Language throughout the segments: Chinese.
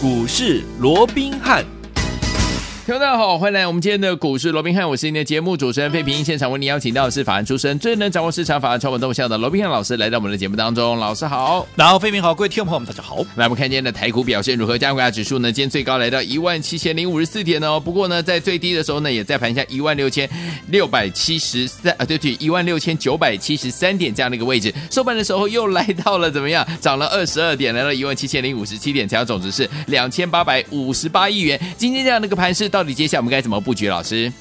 股市罗宾汉。听众大家好，欢迎来我们今天的股市罗宾汉，我是您的节目主持人费平。现场为您邀请到的是法案出身、最能掌握市场法案传闻动向的罗宾汉老师，来到我们的节目当中。老师好，然后费平好，各位听众朋友们大家好。来，我们看今天的台股表现如何？加权指数呢？今天最高来到一万七千零五十四点哦。不过呢，在最低的时候呢，也在盘下一万六千六百七十三啊，对不起，一万六千九百七十三点这样的一个位置。收盘的时候又来到了怎么样？涨了二十二点，来到一万七千零五十七点，成交总值是两千八百五十八亿元。今天这样的一个盘势，到底接下来我们该怎么？布局老师，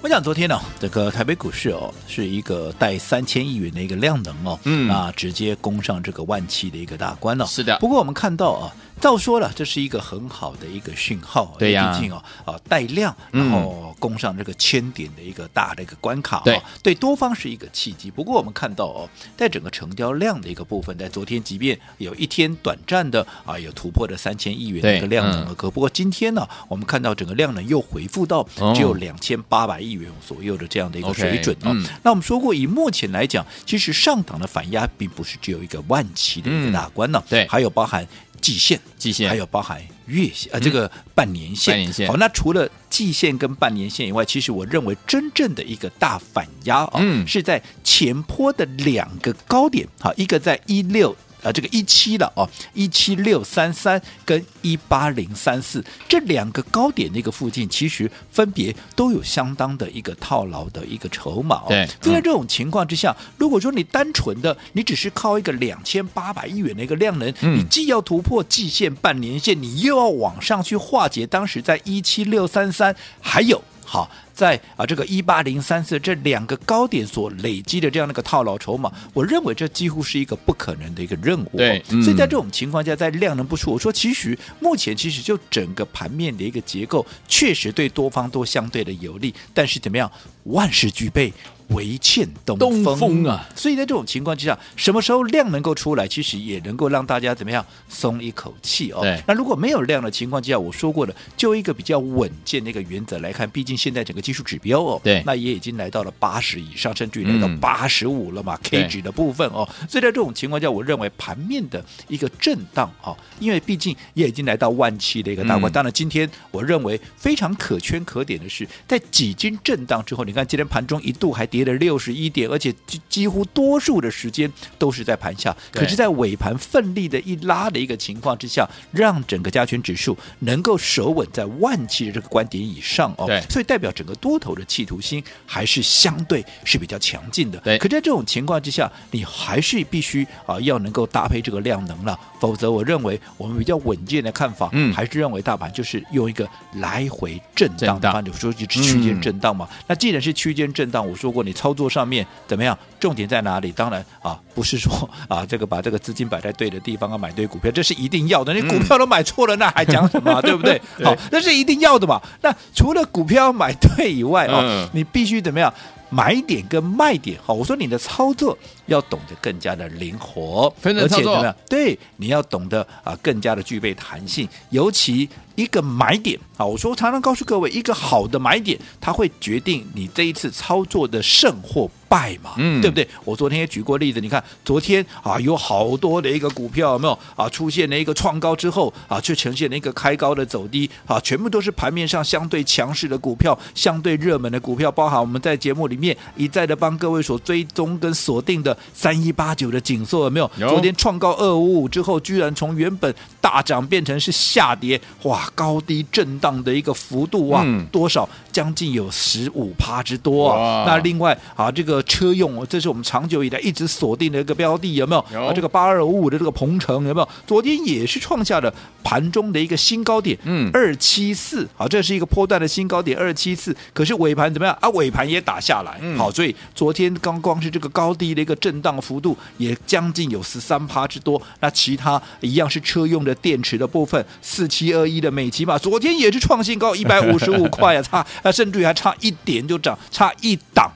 我想昨天呢、哦，这个台北股市哦，是一个带三千亿元的一个量能哦，嗯，那直接攻上这个万七的一个大关了、哦。是的，不过我们看到啊。照说了，这是一个很好的一个讯号，对呀，毕竟哦，啊带量，然后攻上这个千点的一个大的一个关卡，对，对多方是一个契机。不过我们看到哦，在整个成交量的一个部分，在昨天即便有一天短暂的啊有突破的三千亿元的一个量能额，不过今天呢，我们看到整个量能又回复到只有两千八百亿元左右的这样的一个水准哦。那我们说过，以目前来讲，其实上档的反压并不是只有一个万期的一个大关呢，对，还有包含。季线、季线，还有包含月线啊，这个半年线。半年线。好，那除了季线跟半年线以外，其实我认为真正的一个大反压啊，嗯，是在前坡的两个高点，好，一个在一六。啊，这个一七了哦，一七六三三跟一八零三四这两个高点那个附近，其实分别都有相当的一个套牢的一个筹码哦。对，就在这种情况之下，如果说你单纯的你只是靠一个两千八百亿元的一个量能，嗯，你既要突破季线、半年线，你又要往上去化解当时在一七六三三，还有好。在啊，这个一八零三四这两个高点所累积的这样的一个套牢筹码，我认为这几乎是一个不可能的一个任务。对，嗯、所以在这种情况下，在量能不出，我说其实目前其实就整个盘面的一个结构，确实对多方都相对的有利。但是怎么样，万事俱备，唯欠东风，东风啊！所以在这种情况之下，什么时候量能够出来，其实也能够让大家怎么样松一口气哦。那如果没有量的情况之下，我说过的，就一个比较稳健的一个原则来看，毕竟现在整个。技术指标哦，对，那也已经来到了八十以上，甚至于来到八十五了嘛、嗯、，K 值的部分哦，所以在这种情况下，我认为盘面的一个震荡哦，因为毕竟也已经来到万七的一个大关。嗯、当然，今天我认为非常可圈可点的是，在几经震荡之后，你看今天盘中一度还跌了六十一点，而且几几乎多数的时间都是在盘下。可是，在尾盘奋力的一拉的一个情况之下，让整个加权指数能够守稳在万七的这个观点以上哦，所以代表整个。多头的企图心还是相对是比较强劲的，对。可在这种情况之下，你还是必须啊要能够搭配这个量能了，否则我认为我们比较稳健的看法，嗯，还是认为大盘就是用一个来回震荡的方式，说就是区间震荡嘛。嗯、那既然是区间震荡，我说过你操作上面怎么样？重点在哪里？当然啊，不是说啊这个把这个资金摆在对的地方啊买对股票，这是一定要的。你股票都买错了，那还讲什么？对不对？好，那是一定要的嘛。那除了股票买对。以外哦，你必须怎么样？买点跟卖点，哈，我说你的操作要懂得更加的灵活，而且怎么样？对，你要懂得啊，更加的具备弹性，尤其。一个买点啊，我说常常告诉各位，一个好的买点，它会决定你这一次操作的胜或败嘛，嗯，对不对？我昨天也举过例子，你看昨天啊，有好多的一个股票有没有啊，出现了一个创高之后啊，却呈现了一个开高的走低啊，全部都是盘面上相对强势的股票，相对热门的股票，包含我们在节目里面一再的帮各位所追踪跟锁定的三一八九的紧缩有没有？有。昨天创高二五五之后，居然从原本大涨变成是下跌，哇！高低震荡的一个幅度啊，嗯、多少？将近有十五趴之多啊！那另外啊，这个车用，这是我们长久以来一直锁定的一个标的，有没有？有啊，这个八二五五的这个鹏程有没有？昨天也是创下了盘中的一个新高点，嗯，二七四，好，这是一个波段的新高点，二七四。可是尾盘怎么样啊？尾盘也打下来，嗯、好，所以昨天刚光是这个高低的一个震荡幅度，也将近有十三趴之多。那其他一样是车用的电池的部分，四七二一的美琪玛，昨天也是创新高一百五十五块啊，差。那甚至于还差一点就涨，差一档，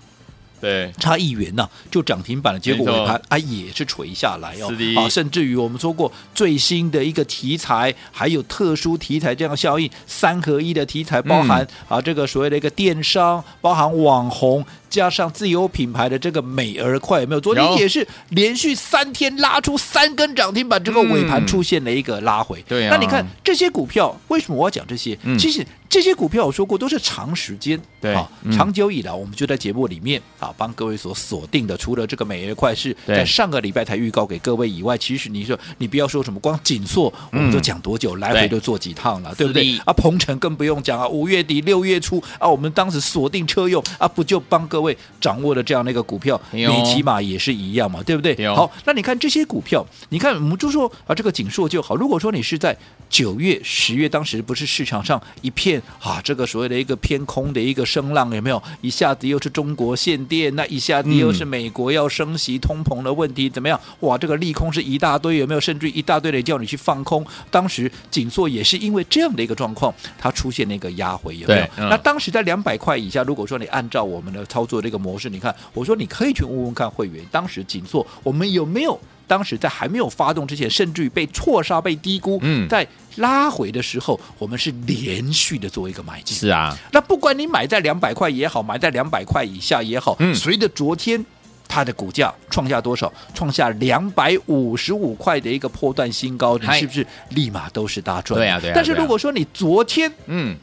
对，差一元呢、啊、就涨停板了。结果尾盘啊也是垂下来哦，啊，甚至于我们说过最新的一个题材，还有特殊题材这样效应，三合一的题材，包含、嗯、啊这个所谓的一个电商，包含网红。加上自由品牌的这个美而快，有没有？昨天也是连续三天拉出三根涨停板，这个尾盘出现了一个拉回。对啊，那你看这些股票，为什么我要讲这些？其实。这些股票我说过都是长时间，对，啊，长久以来我们就在节目里面啊帮各位所锁定的，除了这个美而快是在上个礼拜才预告给各位以外，其实你说你不要说什么光紧缩，我们都讲多久，来回都做几趟了，对不对？啊，鹏程更不用讲啊，五月底六月初啊，我们当时锁定车用啊，不就帮各位掌握的这样的一个股票，你起码也是一样嘛，对不对？好，那你看这些股票，你看我们就说啊，这个锦硕就好，如果说你是在九月、十月，当时不是市场上一片啊，这个所谓的一个偏空的一个声浪，有没有？一下子又是中国限电，那一下子又是美国要升息、通膨的问题，怎么样？哇，这个利空是一大堆，有没有？甚至一大堆的叫你去放空。当时景硕也是因为这样的一个状况，它出现了一个压回，有没有？嗯、那当时在两百块以下，如果说你按照我们的操作这个模式，你看，我说你可以去问问看会员，当时紧缩我们有没有？当时在还没有发动之前，甚至于被错杀、被低估，嗯，在拉回的时候，我们是连续的做一个买进。是啊，那不管你买在两百块也好，买在两百块以下也好，嗯，随着昨天它的股价创下多少？创下两百五十五块的一个破断新高，你是不是立马都是大赚？对啊，对啊。但是如果说你昨天，嗯。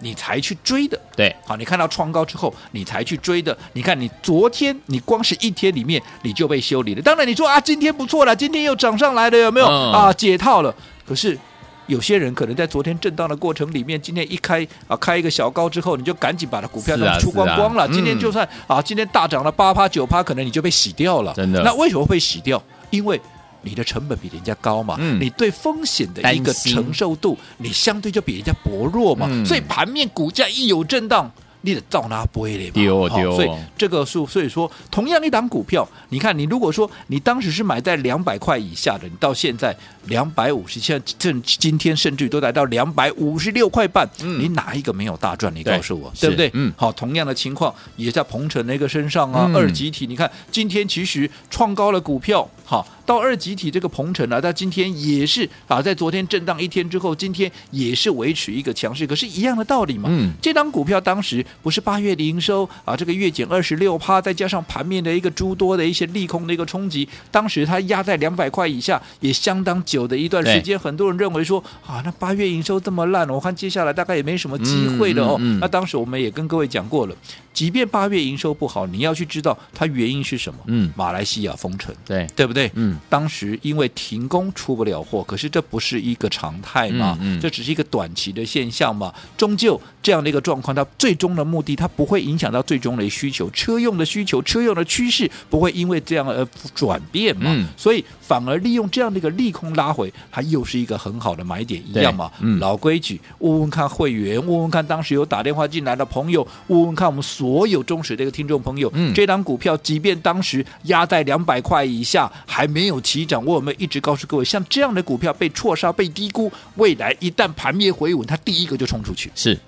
你才去追的，对，好，你看到创高之后，你才去追的。你看，你昨天你光是一天里面你就被修理了。当然，你说啊，今天不错了，今天又涨上来了，有没有、嗯、啊？解套了。可是有些人可能在昨天震荡的过程里面，今天一开啊，开一个小高之后，你就赶紧把它股票都出光光了。啊啊嗯、今天就算啊，今天大涨了八趴九趴，可能你就被洗掉了。真的？那为什么会洗掉？因为你的成本比人家高嘛，嗯、你对风险的一个承受度，你相对就比人家薄弱嘛，嗯、所以盘面股价一有震荡。你得照拿不会的嘛，丢丢。所以这个数，所以说同样一档股票，你看你如果说你当时是买在两百块以下的，你到现在两百五十，现在正今天甚至都来到两百五十六块半，嗯、你哪一个没有大赚？你告诉我，对，对不对？嗯，好，同样的情况也在鹏程那个身上啊，嗯、二集体，你看今天其实创高了股票，好。到二集体这个鹏程啊，它今天也是啊，在昨天震荡一天之后，今天也是维持一个强势，可是，一样的道理嘛。嗯，这张股票当时不是八月的营收啊，这个月减二十六趴，再加上盘面的一个诸多的一些利空的一个冲击，当时它压在两百块以下，也相当久的一段时间。很多人认为说啊，那八月营收这么烂，我看接下来大概也没什么机会了哦。嗯嗯嗯、那当时我们也跟各位讲过了，即便八月营收不好，你要去知道它原因是什么。嗯，马来西亚封城，对对不对？嗯。当时因为停工出不了货，可是这不是一个常态嘛？嗯嗯、这只是一个短期的现象嘛？终究这样的一个状况，它最终的目的，它不会影响到最终的需求，车用的需求，车用的趋势不会因为这样而转变嘛？嗯、所以反而利用这样的一个利空拉回，它又是一个很好的买点一样嘛？嗯、老规矩，问问看会员，问问看当时有打电话进来的朋友，问问看我们所有忠实的一个听众朋友，嗯、这档股票即便当时压在两百块以下，还没有起。涨，我有没有一直告诉各位，像这样的股票被错杀、被低估，未来一旦盘面回稳，它第一个就冲出去。是，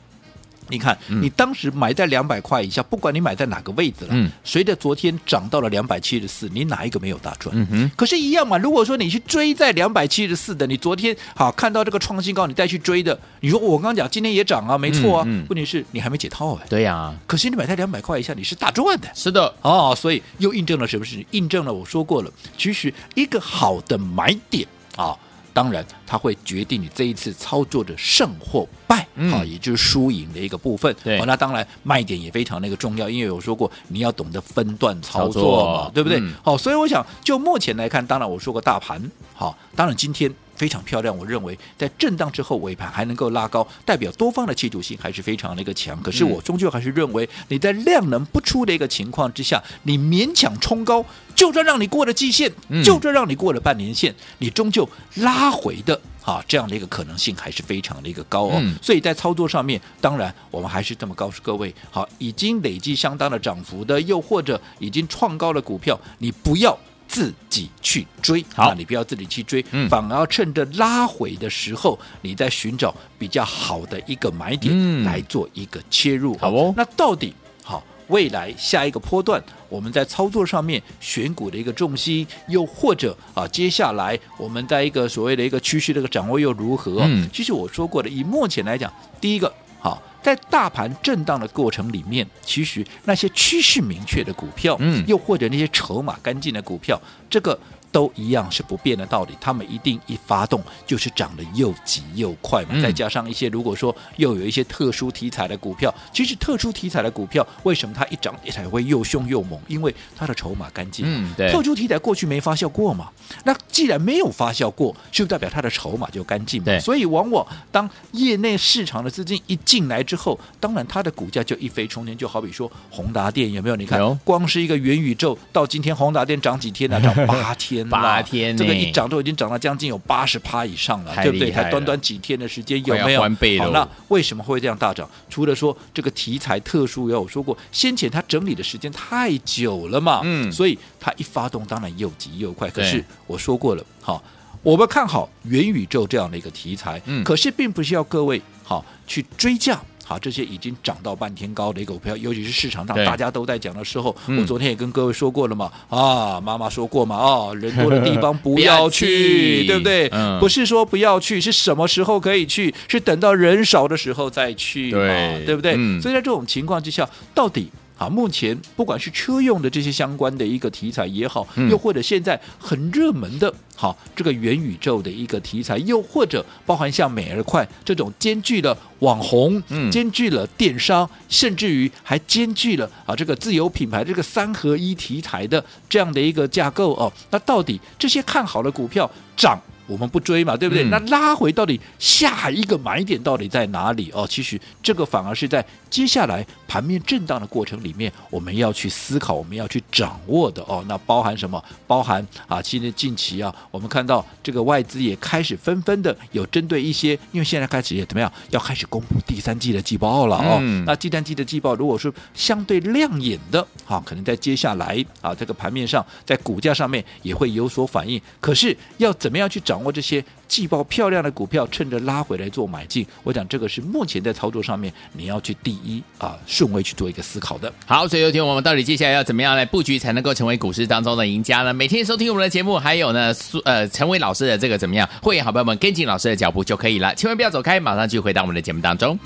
你看，嗯、你当时买在两百块以下，不管你买在哪个位置了，嗯，随着昨天涨到了两百七十四，你哪一个没有大赚？嗯哼。可是，一样嘛。如果说你去追在两百七十四的，你昨天好看到这个创新高，你再去追的，你说我刚刚讲今天也涨啊，没错啊。嗯嗯、问题是你还没解套哎。对呀、啊。可是你买在两百块以下，你是大赚的。是的。哦，所以又印证了什么事情？印证了我说过了，其实一个好的买点啊。当然，它会决定你这一次操作的胜或败，嗯、啊，也就是输赢的一个部分。对、哦，那当然卖点也非常那个重要，因为我说过你要懂得分段操作嘛，作对不对？好、嗯哦，所以我想就目前来看，当然我说过大盘，好、哦，当然今天。非常漂亮，我认为在震荡之后尾盘还能够拉高，代表多方的企图性还是非常的一个强。可是我终究还是认为你在量能不出的一个情况之下，你勉强冲高，就算让你过了季线，就算让你过了半年线，你终究拉回的啊这样的一个可能性还是非常的一个高哦。所以在操作上面，当然我们还是这么告诉各位：好，已经累计相当的涨幅的，又或者已经创高的股票，你不要。自己去追，好，你不要自己去追，嗯、反而要趁着拉回的时候，你在寻找比较好的一个买点来做一个切入。嗯、好哦，那到底好未来下一个波段，我们在操作上面选股的一个重心，又或者啊，接下来我们在一个所谓的一个趋势的一个掌握又如何？嗯，其实我说过的，以目前来讲，第一个好，在大盘震荡的过程里面，其实那些趋势明确的股票，嗯，又或者那些筹码干净的股票，这个。都一样是不变的道理，他们一定一发动就是涨得又急又快嘛。嗯、再加上一些如果说又有一些特殊题材的股票，其实特殊题材的股票为什么它一涨也才会又凶又猛？因为它的筹码干净。嗯，对。特殊题材过去没发酵过嘛？那既然没有发酵过，是不是代表它的筹码就干净嘛？对。所以往往当业内市场的资金一进来之后，当然它的股价就一飞冲天。就好比说宏达电有没有？你看，光是一个元宇宙到今天宏达电涨几天呢、啊？涨八天。八天，这个一涨都已经涨到将近有八十趴以上了，对不对？才短短几天的时间，有没有？好，那为什么会这样大涨？除了说这个题材特殊，也有说过，先前它整理的时间太久了嘛，嗯，所以它一发动，当然又急又快。可是我说过了，好，我们看好元宇宙这样的一个题材，嗯，可是并不是要各位好去追价。啊，这些已经涨到半天高的一个股票，尤其是市场上大家都在讲的时候，我昨天也跟各位说过了嘛。啊，妈妈说过嘛，啊，人多的地方 不要去，对不对？嗯，不是说不要去，是什么时候可以去？是等到人少的时候再去嘛，对，对不对？嗯，所以在这种情况之下，到底。啊，目前不管是车用的这些相关的一个题材也好，又或者现在很热门的，好这个元宇宙的一个题材，又或者包含像美而快这种兼具了网红，嗯，兼具了电商，甚至于还兼具了啊这个自有品牌这个三合一题材的这样的一个架构哦，那到底这些看好的股票涨？我们不追嘛，对不对？嗯、那拉回到底下一个买点到底在哪里？哦，其实这个反而是在接下来盘面震荡的过程里面，我们要去思考，我们要去掌握的哦。那包含什么？包含啊，其实近期啊，我们看到这个外资也开始纷纷的有针对一些，因为现在开始也怎么样，要开始公布第三季的季报了哦。嗯、那第三季的季报如果是相对亮眼的，啊，可能在接下来啊这个盘面上，在股价上面也会有所反应。可是要怎么样去掌握？掌握这些季报漂亮的股票，趁着拉回来做买进，我讲这个是目前在操作上面你要去第一啊顺位去做一个思考的。好，所以有天我们到底接下来要怎么样来布局才能够成为股市当中的赢家呢？每天收听我们的节目，还有呢，呃，成为老师的这个怎么样？会员好朋友们跟紧老师的脚步就可以了，千万不要走开，马上就回到我们的节目当中。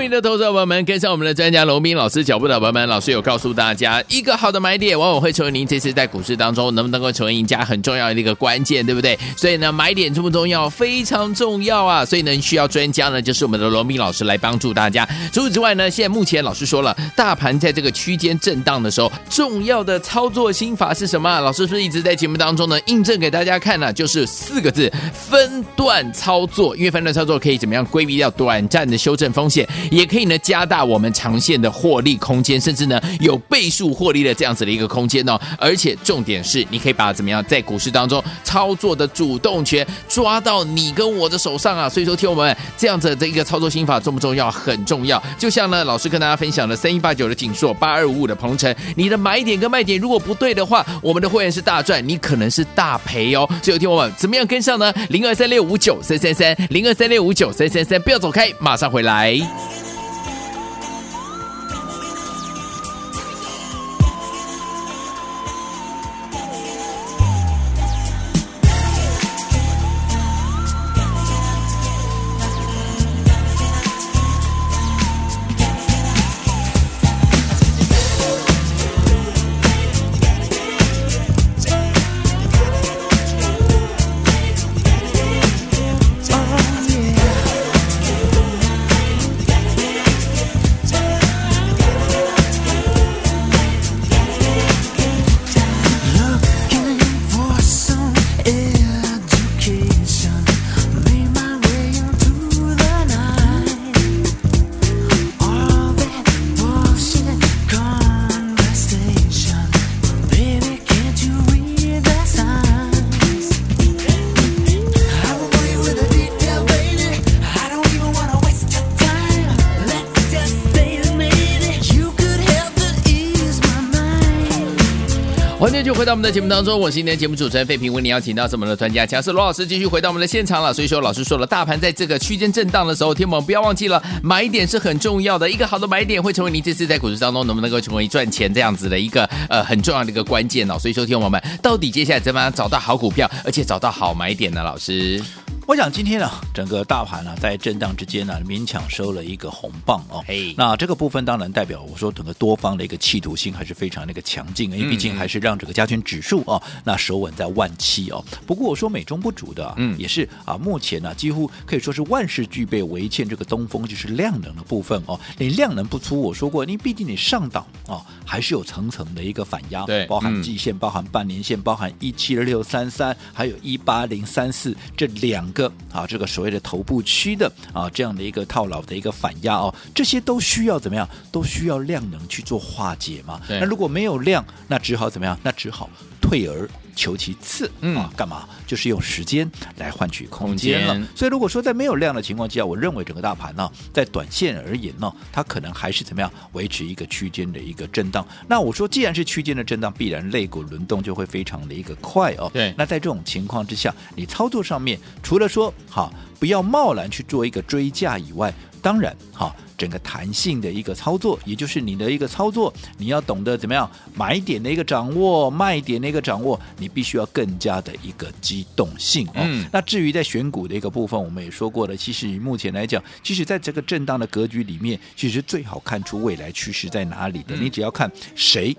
明的投资者朋友们，跟上我们的专家罗宾老师脚步的朋友们，老师有告诉大家，一个好的买点往往会成为您这次在股市当中能不能够成为赢家很重要的一个关键，对不对？所以呢，买点重不重要？非常重要啊！所以呢，需要专家呢，就是我们的罗宾老师来帮助大家。除此之外呢，现在目前老师说了，大盘在这个区间震荡的时候，重要的操作心法是什么？老师是不是一直在节目当中呢，印证给大家看呢？就是四个字：分段操作。因为分段操作可以怎么样规避掉短暂的修正风险？也可以呢，加大我们长线的获利空间，甚至呢有倍数获利的这样子的一个空间哦。而且重点是，你可以把怎么样在股市当中操作的主动权抓到你跟我的手上啊。所以说，听我们这样子的一个操作心法重不重要？很重要。就像呢，老师跟大家分享的三一八九的景硕，八二五五的鹏程，你的买点跟卖点如果不对的话，我们的会员是大赚，你可能是大赔哦。所以听我们怎么样跟上呢？零二三六五九三三三，零二三六五九三三三，不要走开，马上回来。欢迎就回到我们的节目当中，我是今天节目主持人费平，为您邀请到是我们的专家强势罗老师，继续回到我们的现场了。所以说，老师说了，大盘在这个区间震荡的时候，天宝不要忘记了，买点是很重要的，一个好的买点会成为您这次在股市当中能不能够成为赚钱这样子的一个呃很重要的一个关键哦。所以说，天友们到底接下来怎么样找到好股票，而且找到好买点呢？老师？我想今天呢，整个大盘呢，在震荡之间呢，勉强收了一个红棒哦。嘿，那这个部分当然代表我说整个多方的一个企图心还是非常那个强劲，因为毕竟还是让整个加权指数哦，那守稳在万七哦。不过我说美中不足的，嗯，也是啊，目前呢几乎可以说是万事俱备，唯欠这个东风就是量能的部分哦。你量能不出，我说过，你毕竟你上档哦，还是有层层的一个反压，对，包含季线、包含半年线、包含一七六三三，还有一八零三四这两个。啊，这个所谓的头部区的啊，这样的一个套牢的一个反压哦，这些都需要怎么样？都需要量能去做化解嘛。那如果没有量，那只好怎么样？那只好退而求其次，嗯啊，干嘛？就是用时间来换取空间了。所以如果说在没有量的情况之下，我认为整个大盘呢，在短线而言呢，它可能还是怎么样？维持一个区间的一个震荡。那我说，既然是区间的震荡，必然肋骨轮动就会非常的一个快哦。对。那在这种情况之下，你操作上面除了说好不要贸然去做一个追价以外，当然哈。整个弹性的一个操作，也就是你的一个操作，你要懂得怎么样买点的一个掌握，卖点的一个掌握，你必须要更加的一个机动性哦。嗯、那至于在选股的一个部分，我们也说过了，其实以目前来讲，其实在这个震荡的格局里面，其实最好看出未来趋势在哪里的。嗯、你只要看谁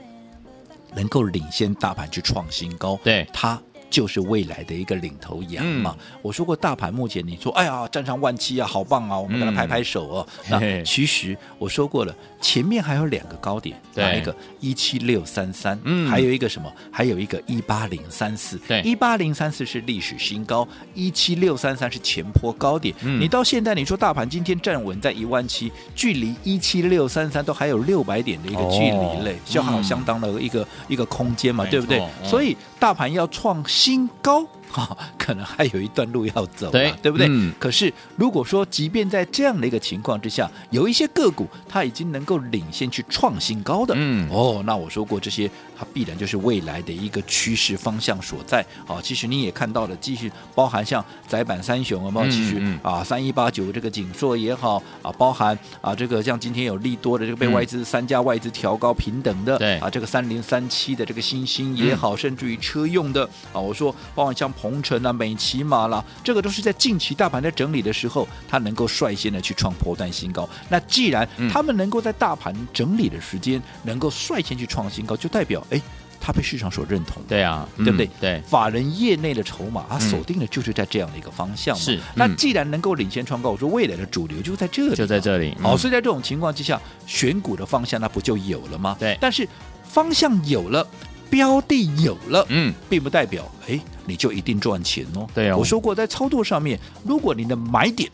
能够领先大盘去创新高，对它。就是未来的一个领头羊嘛。嗯、我说过，大盘目前你说，哎呀，站上万七啊，好棒啊，我们给他拍拍手哦。嗯、那其实我说过了，前面还有两个高点，哪一个？一七六三三，嗯，还有一个什么？还有一个一八零三四，对，一八零三四是历史新高，一七六三三是前坡高点。嗯、你到现在你说大盘今天站稳在一万七，距离一七六三三都还有六百点的一个距离嘞，就好、哦、相当的一个、嗯、一个空间嘛，对不对？嗯、所以大盘要创新高。哈、哦，可能还有一段路要走，对，对不对？嗯、可是如果说，即便在这样的一个情况之下，有一些个股它已经能够领先去创新高的，嗯，哦，那我说过这些，它必然就是未来的一个趋势方向所在。啊、哦，其实你也看到了，继续包含像窄板三雄有没有？继续、嗯、啊，三一八九这个景硕也好啊，包含啊这个像今天有利多的这个被外资、嗯、三家外资调高平等的，对啊，这个三零三七的这个新兴也好，嗯、甚至于车用的啊，我说包含像。红尘啊，美骑马啦，这个都是在近期大盘在整理的时候，它能够率先的去创破断新高。那既然他们能够在大盘整理的时间，嗯、能够率先去创新高，就代表哎，它被市场所认同。对啊，对不对？对，法人业内的筹码，它锁定的就是在这样的一个方向嘛。是。那既然能够领先创高，我说未来的主流就在这里，就在这里。好、嗯哦，所以在这种情况之下，选股的方向那不就有了吗？对。但是方向有了。标的有了，嗯，并不代表哎，你就一定赚钱哦。对啊、哦，我说过，在操作上面，如果你的买点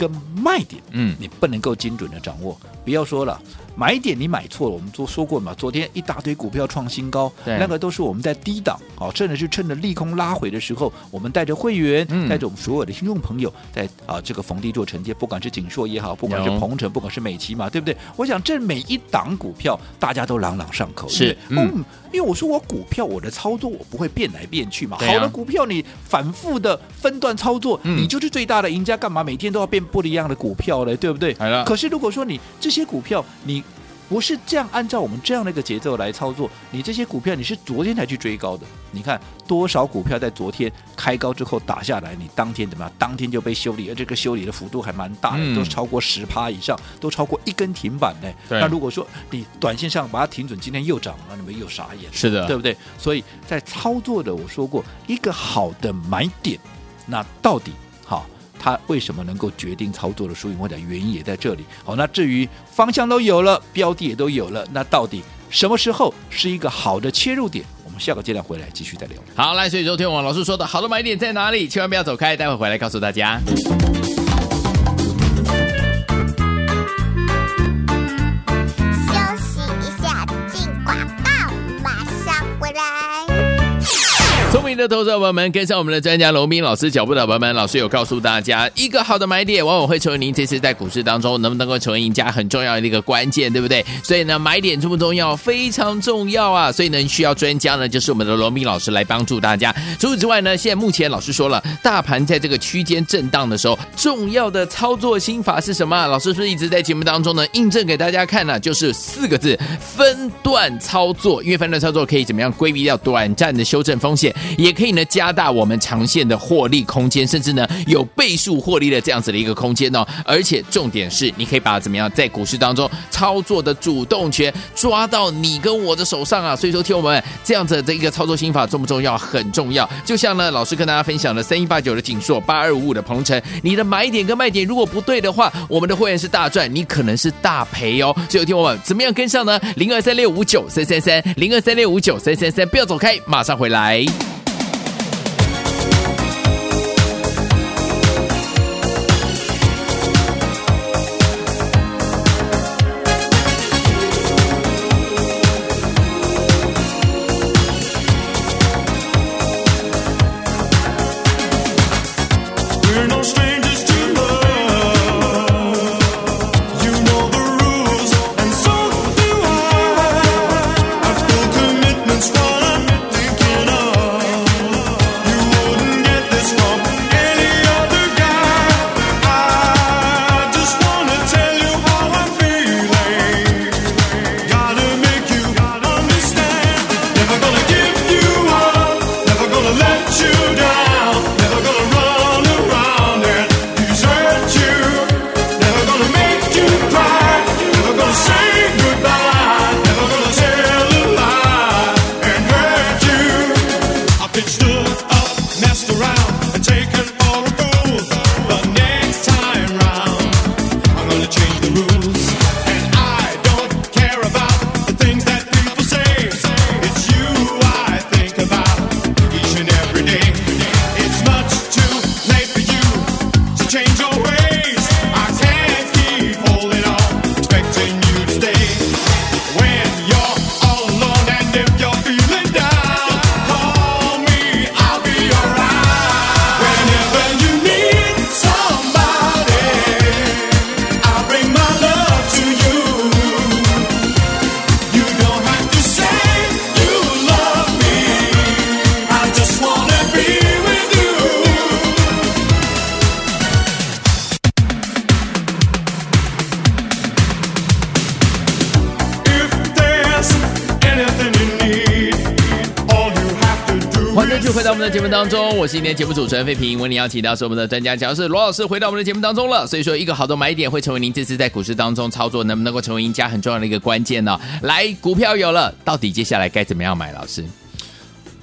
跟卖点，嗯，你不能够精准的掌握，不要说了。买点你买错了，我们都说过嘛。昨天一大堆股票创新高，对。那个都是我们在低档，哦，甚至是趁着利空拉回的时候，我们带着会员，嗯、带着我们所有的听众朋友，在啊这个逢低做承接，不管是景硕也好，不管是鹏程，不管是美琪嘛，对不对？我想这每一档股票大家都朗朗上口，是，嗯，因为我说我股票我的操作我不会变来变去嘛，啊、好的股票你反复的分段操作，嗯、你就是最大的赢家，干嘛每天都要变不一样的股票嘞？对不对？可是如果说你这些股票你不是这样按照我们这样的一个节奏来操作，你这些股票你是昨天才去追高的，你看多少股票在昨天开高之后打下来，你当天怎么样？当天就被修理，而这个修理的幅度还蛮大的，嗯、都超过十趴以上，都超过一根停板呢。那如果说你短线上把它停准，今天又涨了，你们又傻眼，是的，对不对？所以在操作的，我说过一个好的买点，那到底好？它为什么能够决定操作的输赢或者原因也在这里。好，那至于方向都有了，标的也都有了，那到底什么时候是一个好的切入点？我们下个阶段回来继续再聊。好，来，所以昨天王老师说的好的买点在哪里？千万不要走开，待会回来告诉大家。的投资者朋友们，跟上我们的专家龙斌老师脚步的朋友们，老师有告诉大家，一个好的买点往往会成为您这次在股市当中能不能够成为赢家很重要的一个关键，对不对？所以呢，买点重不重要？非常重要啊！所以呢，需要专家呢，就是我们的龙斌老师来帮助大家。除此之外呢，现在目前老师说了，大盘在这个区间震荡的时候，重要的操作心法是什么？老师是不是一直在节目当中呢，印证给大家看呢？就是四个字：分段操作。因为分段操作可以怎么样规避掉短暂的修正风险，也也可以呢加大我们长线的获利空间，甚至呢有倍数获利的这样子的一个空间哦。而且重点是，你可以把怎么样在股市当中操作的主动权抓到你跟我的手上啊。所以说，听我们这样子的一个操作心法重不重要？很重要。就像呢老师跟大家分享的三一八九的景硕，八二五五的鹏程，你的买点跟卖点如果不对的话，我们的会员是大赚，你可能是大赔哦。所以听我们怎么样跟上呢？零二三六五九三三三零二三六五九三三三，不要走开，马上回来。我是今天节目主持人费平。为您邀请到是我们的专家讲师罗老师，回到我们的节目当中了。所以说，一个好的买点会成为您这次在股市当中操作能不能够成为赢家很重要的一个关键呢、来，股票有了，到底接下来该怎么样买？老师，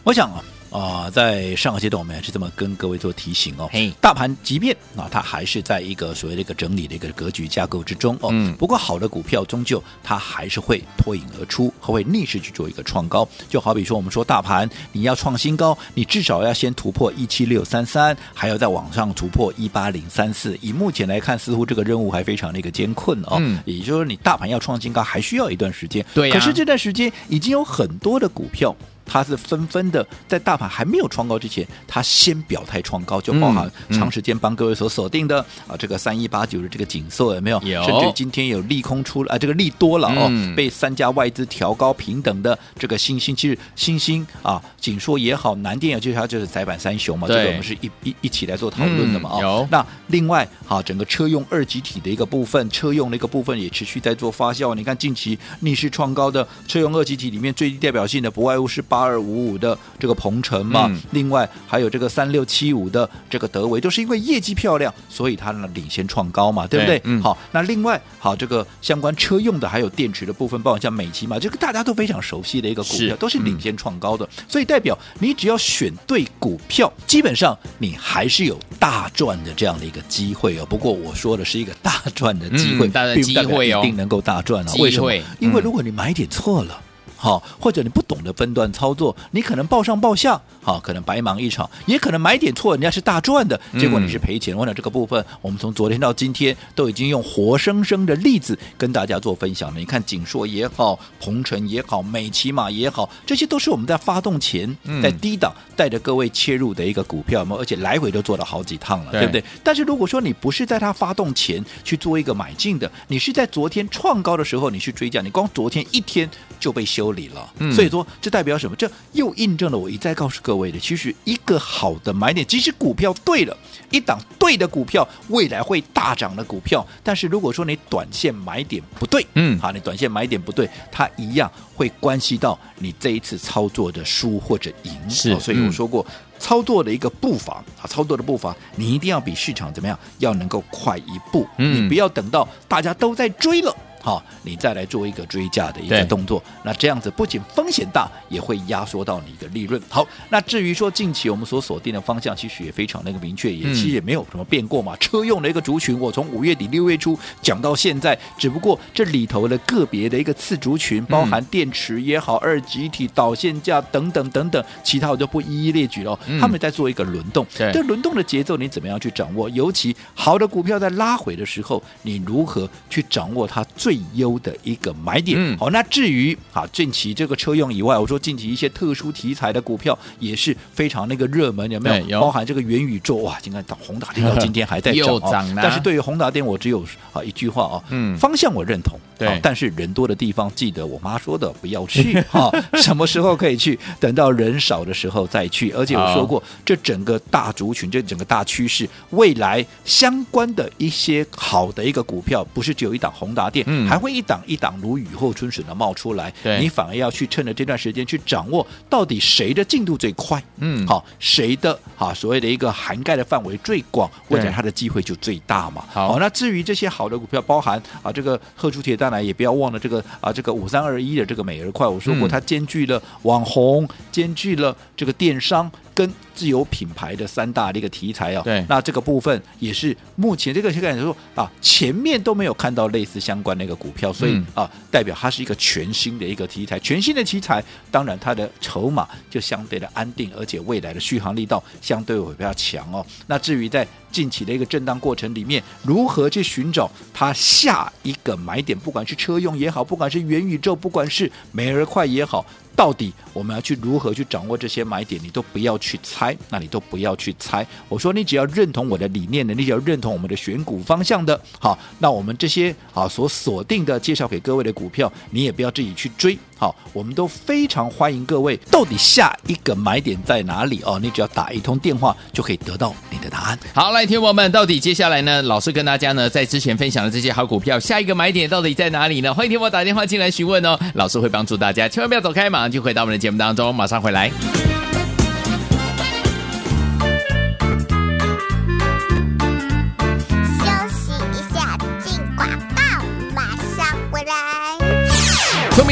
我想啊。啊、呃，在上个阶段，我们也是这么跟各位做提醒哦。嘿，大盘即便啊，它还是在一个所谓的一个整理的一个格局架构之中哦。嗯。不过好的股票终究它还是会脱颖而出，它会逆势去做一个创高。就好比说，我们说大盘你要创新高，你至少要先突破一七六三三，还要再往上突破一八零三四。以目前来看，似乎这个任务还非常的一个艰困哦。嗯。也就是说，你大盘要创新高，还需要一段时间。对、啊。可是这段时间已经有很多的股票。它是纷纷的，在大盘还没有创高之前，它先表态创高，就包含长时间帮各位所锁定的、嗯、啊，这个三一八九的这个景色有没有？有。甚至今天有利空出啊，这个利多了哦，嗯、被三家外资调高平等的这个新兴，其实新兴啊，景硕也好，南电也就是它就是窄板三雄嘛，这个我们是一一一起来做讨论的嘛啊。那另外啊，整个车用二极体的一个部分，车用的一个部分也持续在做发酵。你看近期逆势创高的车用二极体里面，最具代表性的不外乎是八。八二五五的这个鹏程嘛、嗯，另外还有这个三六七五的这个德维，都是因为业绩漂亮，所以它呢领先创高嘛，对不对？嗯、好，那另外好这个相关车用的还有电池的部分，包括像美琪嘛，这个大家都非常熟悉的一个股票，都是领先创高的、嗯，所以代表你只要选对股票，基本上你还是有大赚的这样的一个机会哦。不过我说的是一个大赚的机会，大的机会哦，一定能够大赚啊？为什么？因为如果你买点错了。好，或者你不懂得分段操作，你可能报上报下，好，可能白忙一场，也可能买点错，人家是大赚的，结果你是赔钱。我、嗯、想这个部分，我们从昨天到今天都已经用活生生的例子跟大家做分享了。你看景硕也好，鹏程也好，美琪玛也好，这些都是我们在发动前在低档带着各位切入的一个股票嘛，而且来回都做了好几趟了，对，对不对？但是如果说你不是在它发动前去做一个买进的，你是在昨天创高的时候你去追价，你光昨天一天就被修理了。嗯、所以说，这代表什么？这又印证了我一再告诉各位的，其实一个好的买点，即使股票对了，一档对的股票，未来会大涨的股票，但是如果说你短线买点不对，嗯，好，你短线买点不对，它一样会关系到你这一次操作的输或者赢。是、哦，所以我说过，嗯、操作的一个步伐啊，操作的步伐，你一定要比市场怎么样，要能够快一步，嗯，你不要等到大家都在追了。好，你再来做一个追价的一个动作，那这样子不仅风险大，也会压缩到你的利润。好，那至于说近期我们所锁定的方向，其实也非常那个明确，也其实也没有什么变过嘛。嗯、车用的一个族群，我从五月底六月初讲到现在，只不过这里头的个别的一个次族群，包含电池也好、二极体、导线架等等等等，其他我就不一一列举了。嗯、他们在做一个轮动，这轮动的节奏你怎么样去掌握？尤其好的股票在拉回的时候，你如何去掌握它最优的一个买点，嗯、好，那至于啊近期这个车用以外，我说近期一些特殊题材的股票也是非常那个热门，有没有？有包含这个元宇宙哇，今天 宏达电到今天还在涨。但是对于宏达电，我只有啊一句话啊，嗯，方向我认同，对，但是人多的地方记得我妈说的不要去哈，什么时候可以去？等到人少的时候再去。而且我说过，这整个大族群，这整个大趋势，未来相关的一些好的一个股票，不是只有一档宏达电，嗯，还会一。档一档如雨后春笋的冒出来，对你反而要去趁着这段时间去掌握到底谁的进度最快，嗯，好，谁的啊所谓的一个涵盖的范围最广，未来它的机会就最大嘛。好，好，那至于这些好的股票，包含啊这个贺铸铁，当然也不要忘了这个啊这个五三二一的这个美而快，我说过它兼具了网红，兼具了这个电商。跟自有品牌的三大的一个题材啊，对，那这个部分也是目前这个现在说啊，前面都没有看到类似相关的一个股票，所以、嗯、啊，代表它是一个全新的一个题材，全新的题材，当然它的筹码就相对的安定，而且未来的续航力道相对会比较强哦。那至于在近期的一个震荡过程里面，如何去寻找它下一个买点，不管是车用也好，不管是元宇宙，不管是美而快也好。到底我们要去如何去掌握这些买点？你都不要去猜，那你都不要去猜。我说你只要认同我的理念的，你只要认同我们的选股方向的，好，那我们这些啊所锁定的介绍给各位的股票，你也不要自己去追。好，我们都非常欢迎各位。到底下一个买点在哪里哦？你只要打一通电话就可以得到你的答案。好，来听友们到底接下来呢？老师跟大家呢在之前分享的这些好股票，下一个买点到底在哪里呢？欢迎听我打电话进来询问哦。老师会帮助大家，千万不要走开，马上就回到我们的节目当中，马上回来。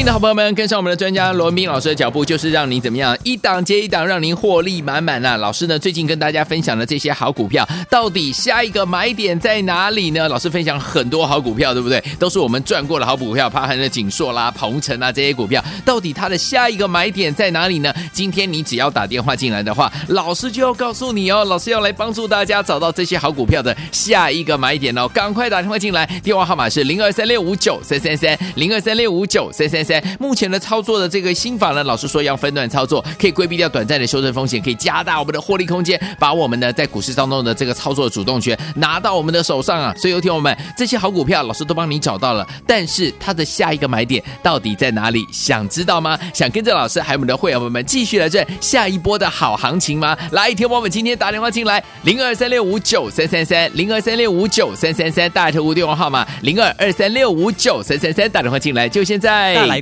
的好朋友们，跟上我们的专家罗文彬老师的脚步，就是让您怎么样一档接一档，让您获利满满啊！老师呢，最近跟大家分享的这些好股票，到底下一个买点在哪里呢？老师分享很多好股票，对不对？都是我们赚过的好股票，包含了景硕啦、鹏程啊这些股票，到底它的下一个买点在哪里呢？今天你只要打电话进来的话，老师就要告诉你哦。老师要来帮助大家找到这些好股票的下一个买点哦，赶快打电话进来，电话号码是零二三六五九三三三零二三六五九三三。三目前的操作的这个心法呢，老师说要分段操作，可以规避掉短暂的修正风险，可以加大我们的获利空间，把我们呢在股市当中的这个操作的主动权拿到我们的手上啊！所以有听我们这些好股票，老师都帮你找到了，但是它的下一个买点到底在哪里？想知道吗？想跟着老师还有我们的会员朋友们继续来赚下一波的好行情吗？来，听我们今天打电话进来，零二三六五九三三三，零二三六五九三三三，大头屋电话号码零二二三六五九三三三，打电话进来就现在。来